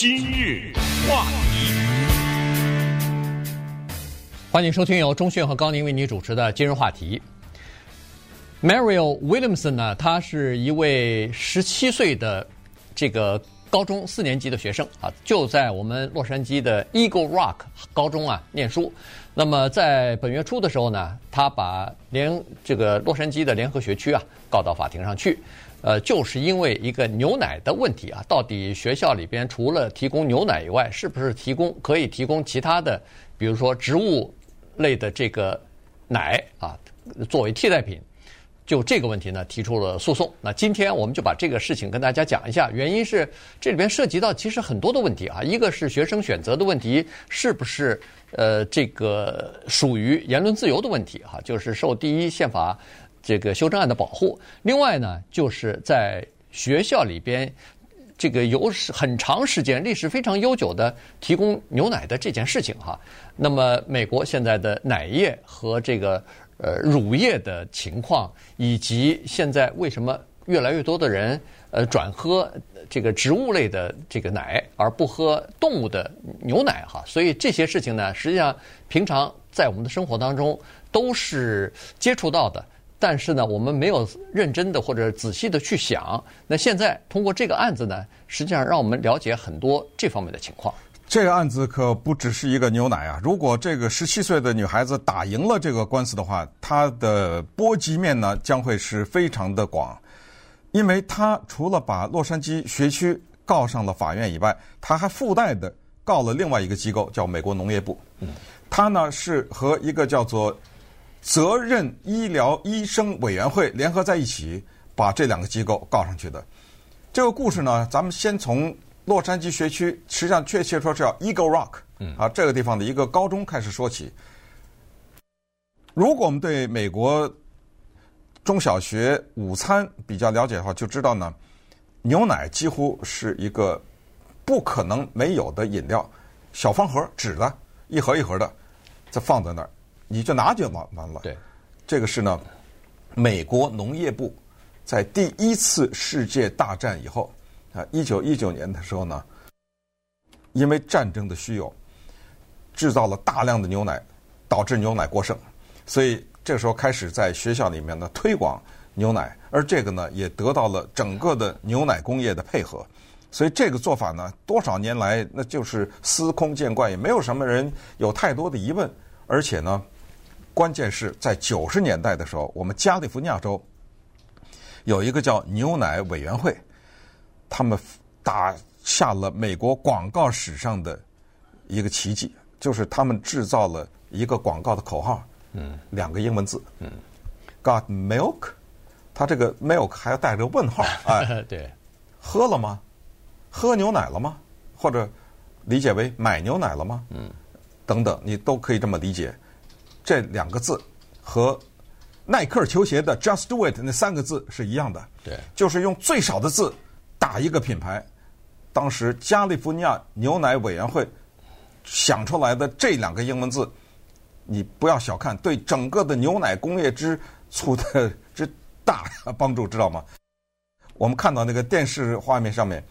今日话题，欢迎收听由钟迅和高宁为你主持的今日话题。Mariel Williamson 呢，他是一位十七岁的这个高中四年级的学生啊，就在我们洛杉矶的 Eagle Rock 高中啊念书。那么在本月初的时候呢，他把联这个洛杉矶的联合学区啊告到法庭上去。呃，就是因为一个牛奶的问题啊，到底学校里边除了提供牛奶以外，是不是提供可以提供其他的，比如说植物类的这个奶啊，作为替代品？就这个问题呢，提出了诉讼。那今天我们就把这个事情跟大家讲一下，原因是这里边涉及到其实很多的问题啊，一个是学生选择的问题，是不是呃这个属于言论自由的问题哈，就是受第一宪法。这个修正案的保护，另外呢，就是在学校里边，这个有很长时间历史非常悠久的提供牛奶的这件事情哈。那么，美国现在的奶业和这个呃乳业的情况，以及现在为什么越来越多的人呃转喝这个植物类的这个奶，而不喝动物的牛奶哈。所以这些事情呢，实际上平常在我们的生活当中都是接触到的。但是呢，我们没有认真的或者仔细的去想。那现在通过这个案子呢，实际上让我们了解很多这方面的情况。这个案子可不只是一个牛奶啊！如果这个十七岁的女孩子打赢了这个官司的话，她的波及面呢将会是非常的广，因为她除了把洛杉矶学区告上了法院以外，她还附带的告了另外一个机构，叫美国农业部。嗯，她呢是和一个叫做。责任医疗医生委员会联合在一起，把这两个机构告上去的。这个故事呢，咱们先从洛杉矶学区，实际上确切说是叫 Eagle Rock，啊，这个地方的一个高中开始说起。如果我们对美国中小学午餐比较了解的话，就知道呢，牛奶几乎是一个不可能没有的饮料，小方盒纸的，一盒一盒的，再放在那儿。你就拿就完完了。对，这个是呢，美国农业部在第一次世界大战以后啊，一九一九年的时候呢，因为战争的需要，制造了大量的牛奶，导致牛奶过剩，所以这个时候开始在学校里面呢推广牛奶，而这个呢也得到了整个的牛奶工业的配合，所以这个做法呢多少年来那就是司空见惯，也没有什么人有太多的疑问，而且呢。关键是在九十年代的时候，我们加利福尼亚州有一个叫牛奶委员会，他们打下了美国广告史上的一个奇迹，就是他们制造了一个广告的口号，嗯，两个英文字，嗯，Got milk？他这个 milk 还要带着问号，哎，对，喝了吗？喝牛奶了吗？或者理解为买牛奶了吗？嗯，等等，你都可以这么理解。这两个字和耐克球鞋的 “Just Do It” 那三个字是一样的，对，就是用最少的字打一个品牌。当时加利福尼亚牛奶委员会想出来的这两个英文字，你不要小看，对整个的牛奶工业之粗的之大帮助，知道吗？我们看到那个电视画面上面。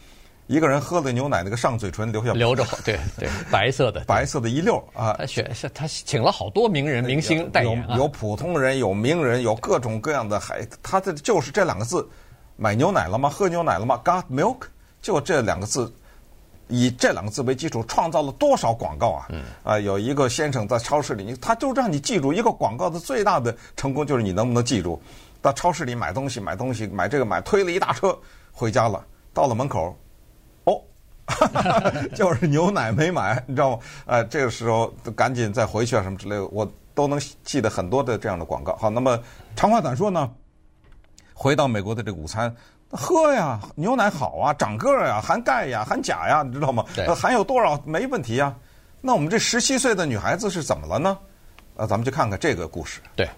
一个人喝了牛奶，那个上嘴唇留下留着，对 对，白色的，白色的一溜啊。他选是他请了好多名人明星代言，有有普通人，有名人，有各种各样的，还他的就是这两个字，买牛奶了吗？喝牛奶了吗？Got milk？就这两个字，以这两个字为基础，创造了多少广告啊？嗯啊，有一个先生在超市里，他就让你记住一个广告的最大的成功就是你能不能记住。到超市里买东西，买东西，买这个买，推了一大车回家了，到了门口。就是牛奶没买，你知道吗？哎，这个时候赶紧再回去啊，什么之类的，我都能记得很多的这样的广告。好，那么长话短说呢，回到美国的这个午餐，喝呀，牛奶好啊，长个儿呀，含钙呀，含钾呀，你知道吗？对，含有多少没问题呀。那我们这十七岁的女孩子是怎么了呢？啊，咱们去看看这个故事。对。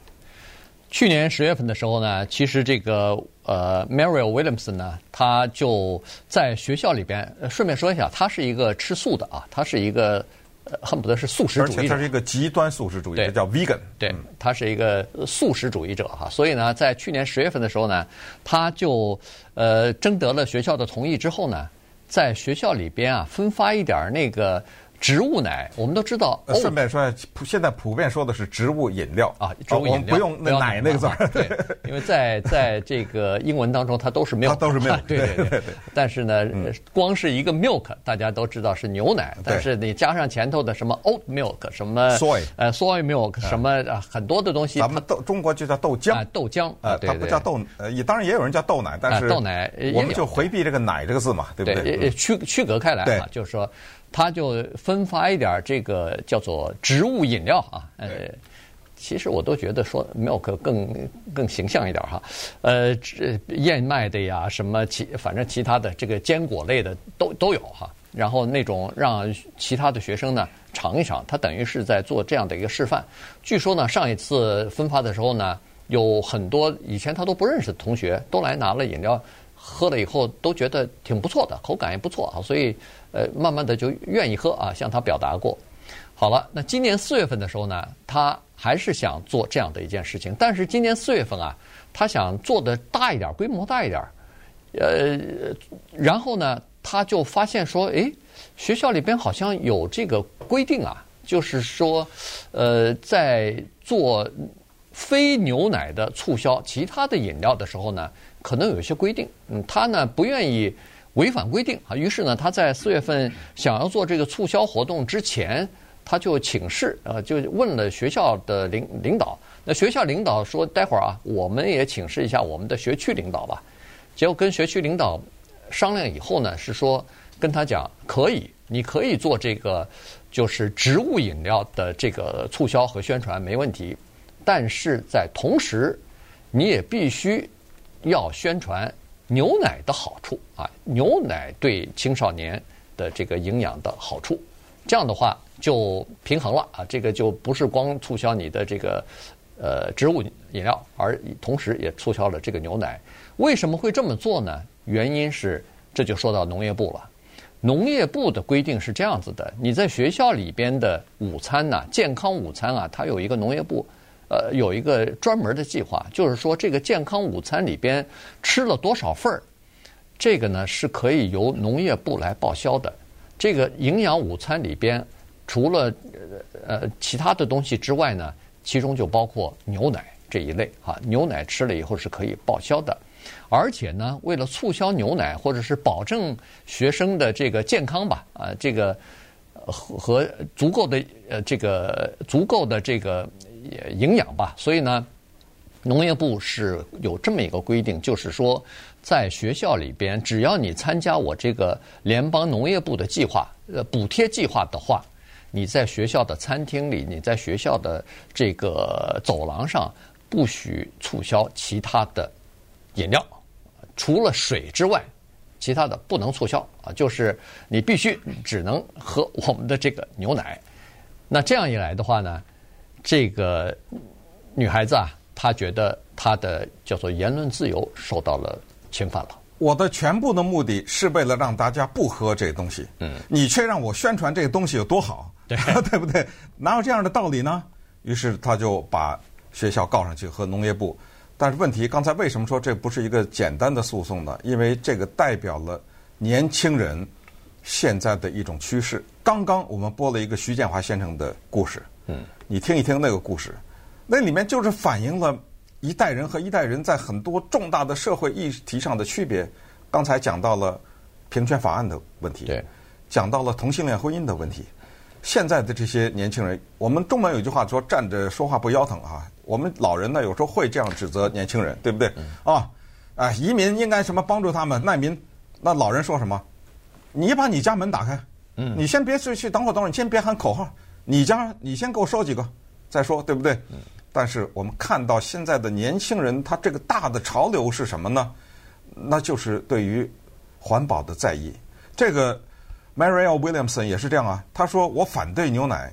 去年十月份的时候呢，其实这个呃，Mariel Williamson 呢，他就在学校里边。顺便说一下，他是一个吃素的啊，他是一个呃，恨不得是素食主义者。而且他是一个极端素食主义者，叫 vegan。对，他是一个素食主义者哈。所以呢，在去年十月份的时候呢，他就呃征得了学校的同意之后呢，在学校里边啊分发一点那个。植物奶，我们都知道。顺便说，现在普遍说的是植物饮料啊，植物饮料，我们不用那奶那个字儿。对，因为在 在这个英文当中，它都是 milk，都是 milk。对对对。但是呢，光是一个 milk，大家都知道是牛奶，但是你加上前头的什么 oat milk，什么 soy，呃 soy milk，什么很多的东西。咱们豆中国就叫豆浆。豆浆啊，它不叫豆，呃，也当然也有人叫豆奶，但是豆奶我们就回避这个奶这个字嘛，对不对？区区隔开来啊，就是说。他就分发一点这个叫做植物饮料啊，呃，其实我都觉得说 milk 更更形象一点哈，呃，燕麦的呀，什么其反正其他的这个坚果类的都都有哈，然后那种让其他的学生呢尝一尝，他等于是在做这样的一个示范。据说呢，上一次分发的时候呢，有很多以前他都不认识的同学都来拿了饮料。喝了以后都觉得挺不错的，口感也不错啊，所以呃，慢慢的就愿意喝啊，向他表达过。好了，那今年四月份的时候呢，他还是想做这样的一件事情，但是今年四月份啊，他想做的大一点，规模大一点，呃，然后呢，他就发现说，诶，学校里边好像有这个规定啊，就是说，呃，在做非牛奶的促销其他的饮料的时候呢。可能有一些规定，嗯，他呢不愿意违反规定啊，于是呢，他在四月份想要做这个促销活动之前，他就请示，呃，就问了学校的领领导。那学校领导说：“待会儿啊，我们也请示一下我们的学区领导吧。”结果跟学区领导商量以后呢，是说跟他讲可以，你可以做这个就是植物饮料的这个促销和宣传没问题，但是在同时你也必须。要宣传牛奶的好处啊，牛奶对青少年的这个营养的好处，这样的话就平衡了啊，这个就不是光促销你的这个呃植物饮料，而同时也促销了这个牛奶。为什么会这么做呢？原因是这就说到农业部了。农业部的规定是这样子的：你在学校里边的午餐呐，健康午餐啊，它有一个农业部。呃，有一个专门的计划，就是说这个健康午餐里边吃了多少份儿，这个呢是可以由农业部来报销的。这个营养午餐里边，除了呃其他的东西之外呢，其中就包括牛奶这一类哈。牛奶吃了以后是可以报销的，而且呢，为了促销牛奶或者是保证学生的这个健康吧，啊，这个和和足够的呃这个足够的这个。也营养吧，所以呢，农业部是有这么一个规定，就是说，在学校里边，只要你参加我这个联邦农业部的计划，呃，补贴计划的话，你在学校的餐厅里，你在学校的这个走廊上，不许促销其他的饮料，除了水之外，其他的不能促销啊，就是你必须只能喝我们的这个牛奶。那这样一来的话呢？这个女孩子啊，她觉得她的叫做言论自由受到了侵犯了。我的全部的目的是为了让大家不喝这个东西，嗯，你却让我宣传这个东西有多好，对，对不对？哪有这样的道理呢？于是他就把学校告上去和农业部。但是问题，刚才为什么说这不是一个简单的诉讼呢？因为这个代表了年轻人现在的一种趋势。刚刚我们播了一个徐建华先生的故事，嗯。你听一听那个故事，那里面就是反映了一代人和一代人在很多重大的社会议题上的区别。刚才讲到了平权法案的问题，对，讲到了同性恋婚姻的问题。现在的这些年轻人，我们中文有句话说“站着说话不腰疼”啊。我们老人呢，有时候会这样指责年轻人，对不对？啊，啊，移民应该什么帮助他们？难民，那老人说什么？你把你家门打开，嗯，你先别去去，等会儿等会儿，你先别喊口号。你家，你先给我说几个，再说，对不对？但是我们看到现在的年轻人，他这个大的潮流是什么呢？那就是对于环保的在意。这个 Marielle Williamson 也是这样啊。他说：“我反对牛奶，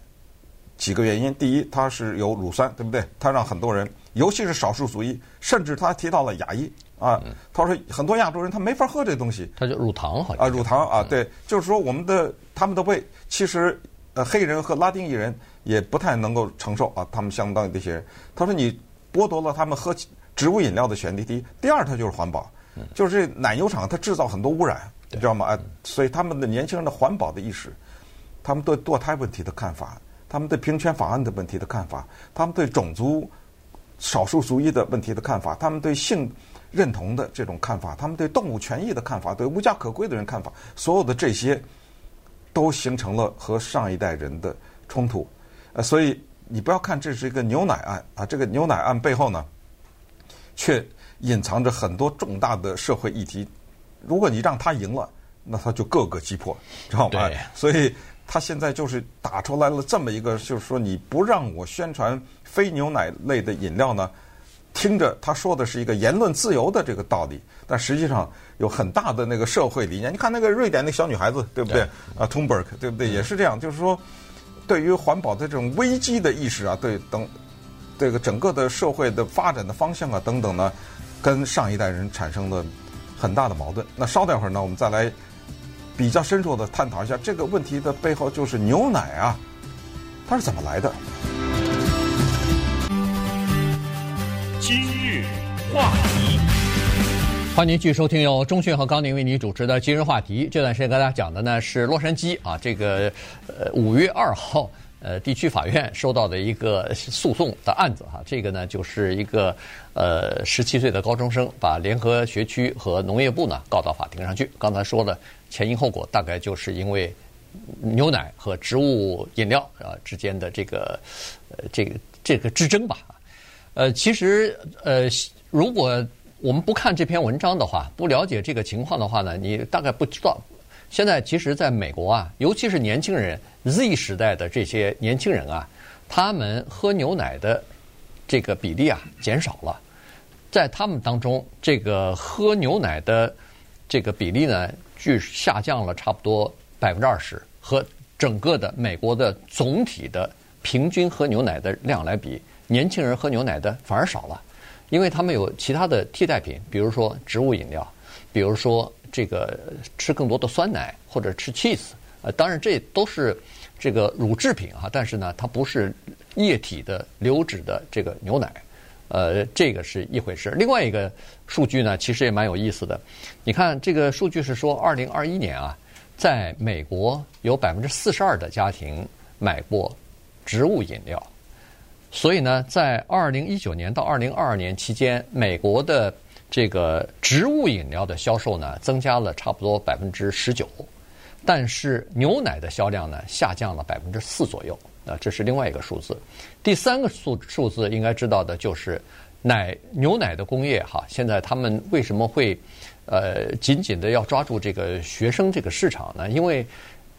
几个原因。第一，它是有乳酸，对不对？它让很多人，尤其是少数族裔，甚至他提到了亚裔啊。他说很多亚洲人他没法喝这东西。他就乳糖好像啊，乳糖啊，对，就是说我们的他们的胃其实。”呃，黑人和拉丁裔人也不太能够承受啊，他们相当于这些人。他说你剥夺了他们喝植物饮料的权利。第一，第二，它就是环保，就是这奶油厂它制造很多污染，你知道吗？啊所以他们的年轻人的环保的意识，他们对堕胎问题的看法，他们对平权法案的问题的看法，他们对种族少数族裔的问题的看法，他们对性认同的这种看法，他们对动物权益的看法，对无家可归的人看法，所有的这些都形成了和上一代人的冲突。呃，所以你不要看这是一个牛奶案啊，这个牛奶案背后呢，却隐藏着很多重大的社会议题。如果你让他赢了，那他就各个击破，知道吗？所以他现在就是打出来了这么一个，就是说你不让我宣传非牛奶类的饮料呢，听着他说的是一个言论自由的这个道理，但实际上有很大的那个社会理念。你看那个瑞典那小女孩子，对不对？啊，Thunberg，对不对？也是这样，就是说对于环保的这种危机的意识啊，对等这个整个的社会的发展的方向啊等等呢，跟上一代人产生了很大的矛盾。那稍等会儿呢，我们再来。比较深入的探讨一下这个问题的背后，就是牛奶啊，它是怎么来的？话题，欢迎您继续收听由钟讯和高宁为您主持的今日话题。这段时间跟大家讲的呢是洛杉矶啊，这个呃五月二号。呃，地区法院收到的一个诉讼的案子哈，这个呢就是一个呃十七岁的高中生把联合学区和农业部呢告到法庭上去。刚才说了前因后果，大概就是因为牛奶和植物饮料啊之间的这个呃这个这个之争吧。呃，其实呃，如果我们不看这篇文章的话，不了解这个情况的话呢，你大概不知道。现在其实在美国啊，尤其是年轻人 Z 时代的这些年轻人啊，他们喝牛奶的这个比例啊减少了，在他们当中，这个喝牛奶的这个比例呢，据下降了差不多百分之二十，和整个的美国的总体的平均喝牛奶的量来比，年轻人喝牛奶的反而少了，因为他们有其他的替代品，比如说植物饮料，比如说。这个吃更多的酸奶或者吃 cheese，呃，当然这都是这个乳制品啊，但是呢，它不是液体的流质的这个牛奶，呃，这个是一回事。另外一个数据呢，其实也蛮有意思的。你看这个数据是说，二零二一年啊，在美国有百分之四十二的家庭买过植物饮料，所以呢，在二零一九年到二零二二年期间，美国的这个植物饮料的销售呢，增加了差不多百分之十九，但是牛奶的销量呢，下降了百分之四左右。啊，这是另外一个数字。第三个数数字应该知道的就是奶牛奶的工业哈，现在他们为什么会呃紧紧的要抓住这个学生这个市场呢？因为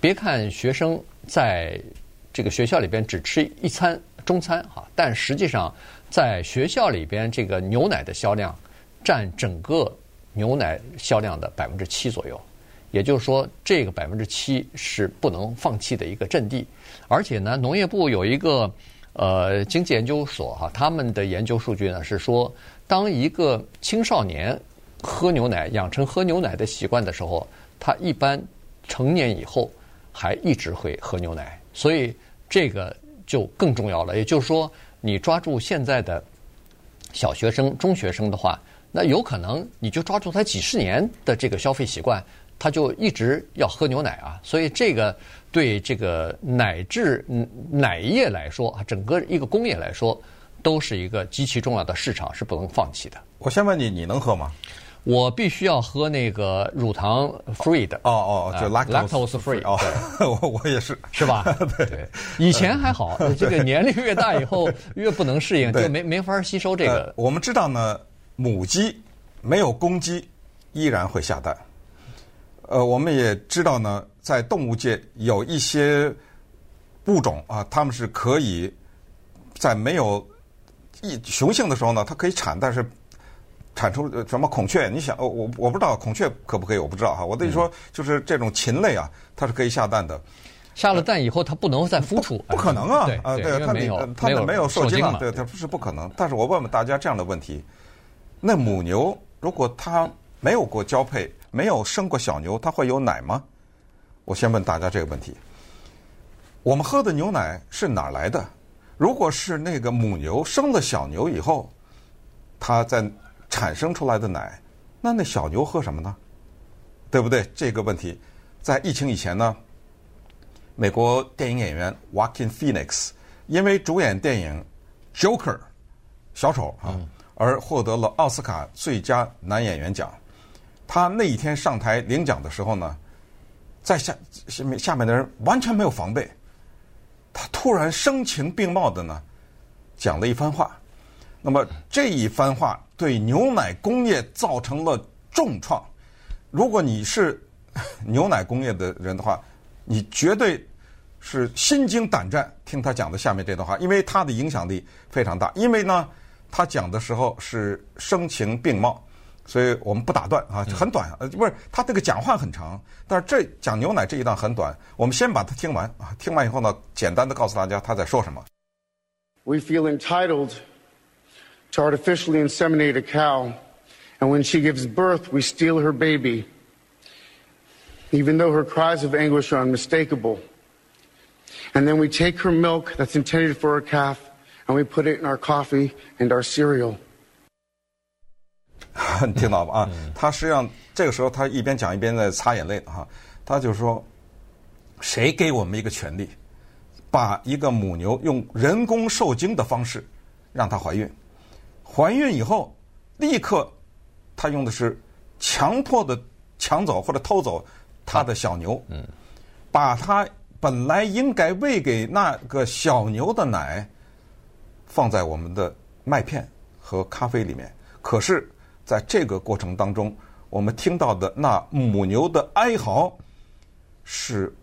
别看学生在这个学校里边只吃一餐中餐哈，但实际上在学校里边这个牛奶的销量。占整个牛奶销量的百分之七左右，也就是说，这个百分之七是不能放弃的一个阵地。而且呢，农业部有一个呃经济研究所哈，他们的研究数据呢是说，当一个青少年喝牛奶、养成喝牛奶的习惯的时候，他一般成年以后还一直会喝牛奶。所以这个就更重要了。也就是说，你抓住现在的小学生、中学生的话。那有可能你就抓住他几十年的这个消费习惯，他就一直要喝牛奶啊。所以这个对这个奶制奶业来说啊，整个一个工业来说，都是一个极其重要的市场，是不能放弃的。我先问你，你能喝吗？我必须要喝那个乳糖 free 的。哦哦，就 lactose free。哦，我我也是，是吧？对。以前还好，这个年龄越大以后 越不能适应，就没没法吸收这个。我们知道呢。母鸡没有公鸡，依然会下蛋。呃，我们也知道呢，在动物界有一些物种啊，它们是可以在没有一雄性的时候呢，它可以产，但是产出什么孔雀？你想，我我不知道孔雀可不可以，我不知道哈。我跟你说，就是这种禽类啊，它是可以下蛋的。下了蛋以后，它不能再孵出，不可能啊！对，啊，对，它没有，它没有受精嘛，对，它不是不可能。但是我问问大家这样的问题。那母牛如果它没有过交配，没有生过小牛，它会有奶吗？我先问大家这个问题。我们喝的牛奶是哪儿来的？如果是那个母牛生了小牛以后，它在产生出来的奶，那那小牛喝什么呢？对不对？这个问题，在疫情以前呢，美国电影演员 Joaquin Phoenix 因为主演电影《Joker》小丑啊，而获得了奥斯卡最佳男演员奖。他那一天上台领奖的时候呢，在下下面下面的人完全没有防备，他突然声情并茂的呢讲了一番话。那么这一番话对牛奶工业造成了重创。如果你是 牛奶工业的人的话，你绝对是心惊胆战听他讲的下面这段话，因为他的影响力非常大。因为呢，他讲的时候是声情并茂。所以我们不打断啊，很短，呃，不是他这个讲话很长，但是这讲牛奶这一段很短，我们先把它听完啊，听完以后呢，简单的告诉大家他在说什么。We feel entitled to artificially inseminate a cow, and when she gives birth, we steal her baby, even though her cries of anguish are unmistakable. And then we take her milk that's intended for a calf, and we put it in our coffee and our cereal. 你听到吧？啊，他实际上这个时候他一边讲一边在擦眼泪哈。他就说：“谁给我们一个权利，把一个母牛用人工受精的方式让它怀孕？ 怀孕以后，立刻他用的是强迫的抢走或者偷走他的小牛，把他本来应该喂给那个小牛的奶放在我们的麦片和咖啡里面。可是。”在这个过程当中，我们听到的那母牛的哀嚎是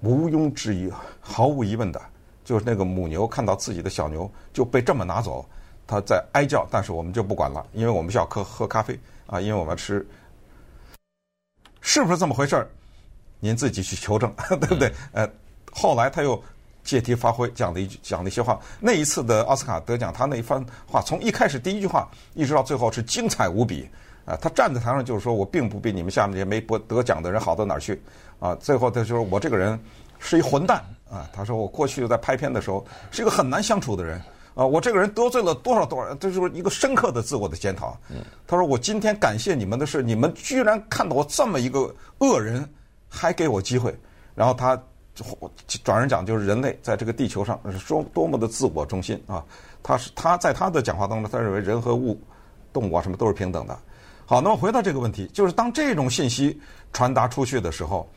毋庸置疑、毫无疑问的，就是那个母牛看到自己的小牛就被这么拿走，它在哀叫，但是我们就不管了，因为我们需要喝喝咖啡啊，因为我们要吃，是不是这么回事儿？您自己去求证，对不对？呃，后来他又。借题发挥讲了一句讲了一些话，那一次的奥斯卡得奖，他那一番话从一开始第一句话一直到最后是精彩无比啊！他站在台上就是说，我并不比你们下面这些没得得奖的人好到哪儿去啊！最后他就说我这个人是一混蛋啊！他说我过去在拍片的时候是一个很难相处的人啊！我这个人得罪了多少多少人，这就是一个深刻的自我的检讨。他说我今天感谢你们的是，你们居然看到我这么一个恶人，还给我机会，然后他。转而讲，就是人类在这个地球上是说多么的自我中心啊！他是他在他的讲话当中，他认为人和物、动物啊什么都是平等的。好，那么回到这个问题，就是当这种信息传达出去的时候，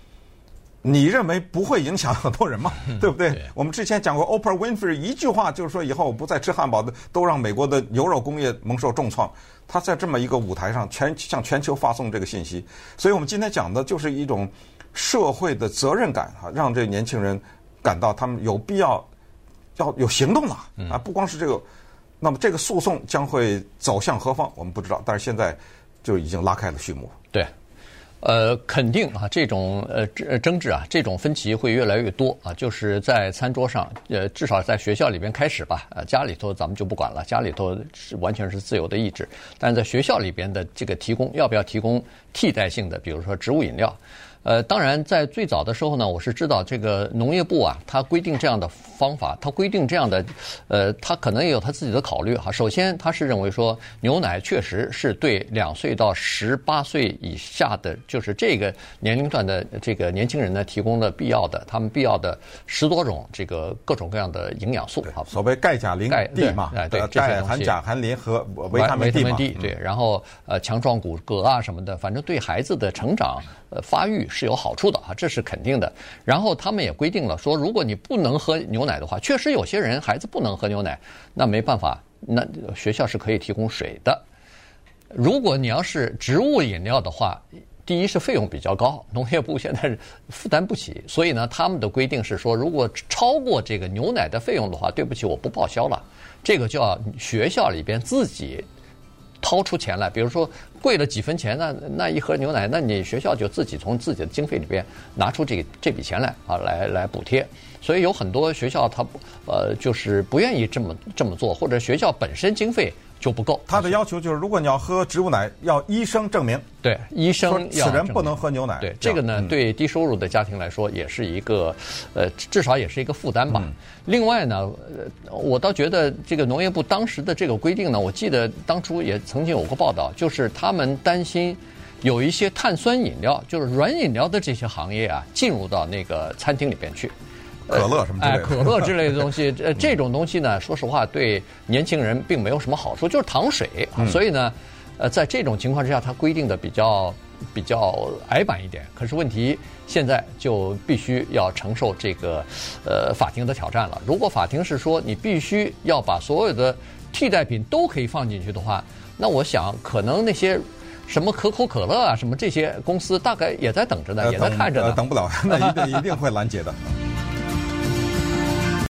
你认为不会影响很多人吗？对不对？我们之前讲过，Oprah Winfrey 一句话就是说，以后我不再吃汉堡的，都让美国的牛肉工业蒙受重创。他在这么一个舞台上，全向全球发送这个信息，所以我们今天讲的就是一种。社会的责任感啊，让这年轻人感到他们有必要要有行动了啊！不光是这个，那么这个诉讼将会走向何方，我们不知道。但是现在就已经拉开了序幕。对，呃，肯定啊，这种呃争执啊，这种分歧会越来越多啊。就是在餐桌上，呃，至少在学校里边开始吧。呃，家里头咱们就不管了，家里头是完全是自由的意志。但是在学校里边的这个提供，要不要提供替代性的，比如说植物饮料？呃，当然，在最早的时候呢，我是知道这个农业部啊，它规定这样的方法，它规定这样的，呃，它可能也有它自己的考虑哈。首先，它是认为说，牛奶确实是对两岁到十八岁以下的，就是这个年龄段的这个年轻人呢，提供了必要的，他们必要的十多种这个各种各样的营养素啊。所谓钙、钾、磷、锂嘛，哎，对，这些东西含钾、含磷和维他命 D 嘛。对，然后呃，强壮骨骼啊什么的，反正对孩子的成长。呃，发育是有好处的啊，这是肯定的。然后他们也规定了说，如果你不能喝牛奶的话，确实有些人孩子不能喝牛奶，那没办法，那学校是可以提供水的。如果你要是植物饮料的话，第一是费用比较高，农业部现在负担不起，所以呢，他们的规定是说，如果超过这个牛奶的费用的话，对不起，我不报销了。这个就要学校里边自己。掏出钱来，比如说贵了几分钱，那那一盒牛奶，那你学校就自己从自己的经费里边拿出这个这笔钱来啊，来来补贴。所以有很多学校他呃就是不愿意这么这么做，或者学校本身经费。就不够。他的要求就是，如果你要喝植物奶，要医生证明。对，医生要。此人不能喝牛奶。对，这个呢，对低收入的家庭来说，也是一个，呃，至少也是一个负担吧。嗯、另外呢，我倒觉得这个农业部当时的这个规定呢，我记得当初也曾经有过报道，就是他们担心有一些碳酸饮料，就是软饮料的这些行业啊，进入到那个餐厅里边去。可乐什么之类的，哎，可乐之类的东西，呃，这种东西呢，说实话对年轻人并没有什么好处，就是糖水。嗯、所以呢，呃，在这种情况之下，它规定的比较比较矮板一点。可是问题现在就必须要承受这个呃法庭的挑战了。如果法庭是说你必须要把所有的替代品都可以放进去的话，那我想可能那些。什么可口可乐啊，什么这些公司大概也在等着呢，呃、也在看着呢。等不了，那一定一定会拦截的。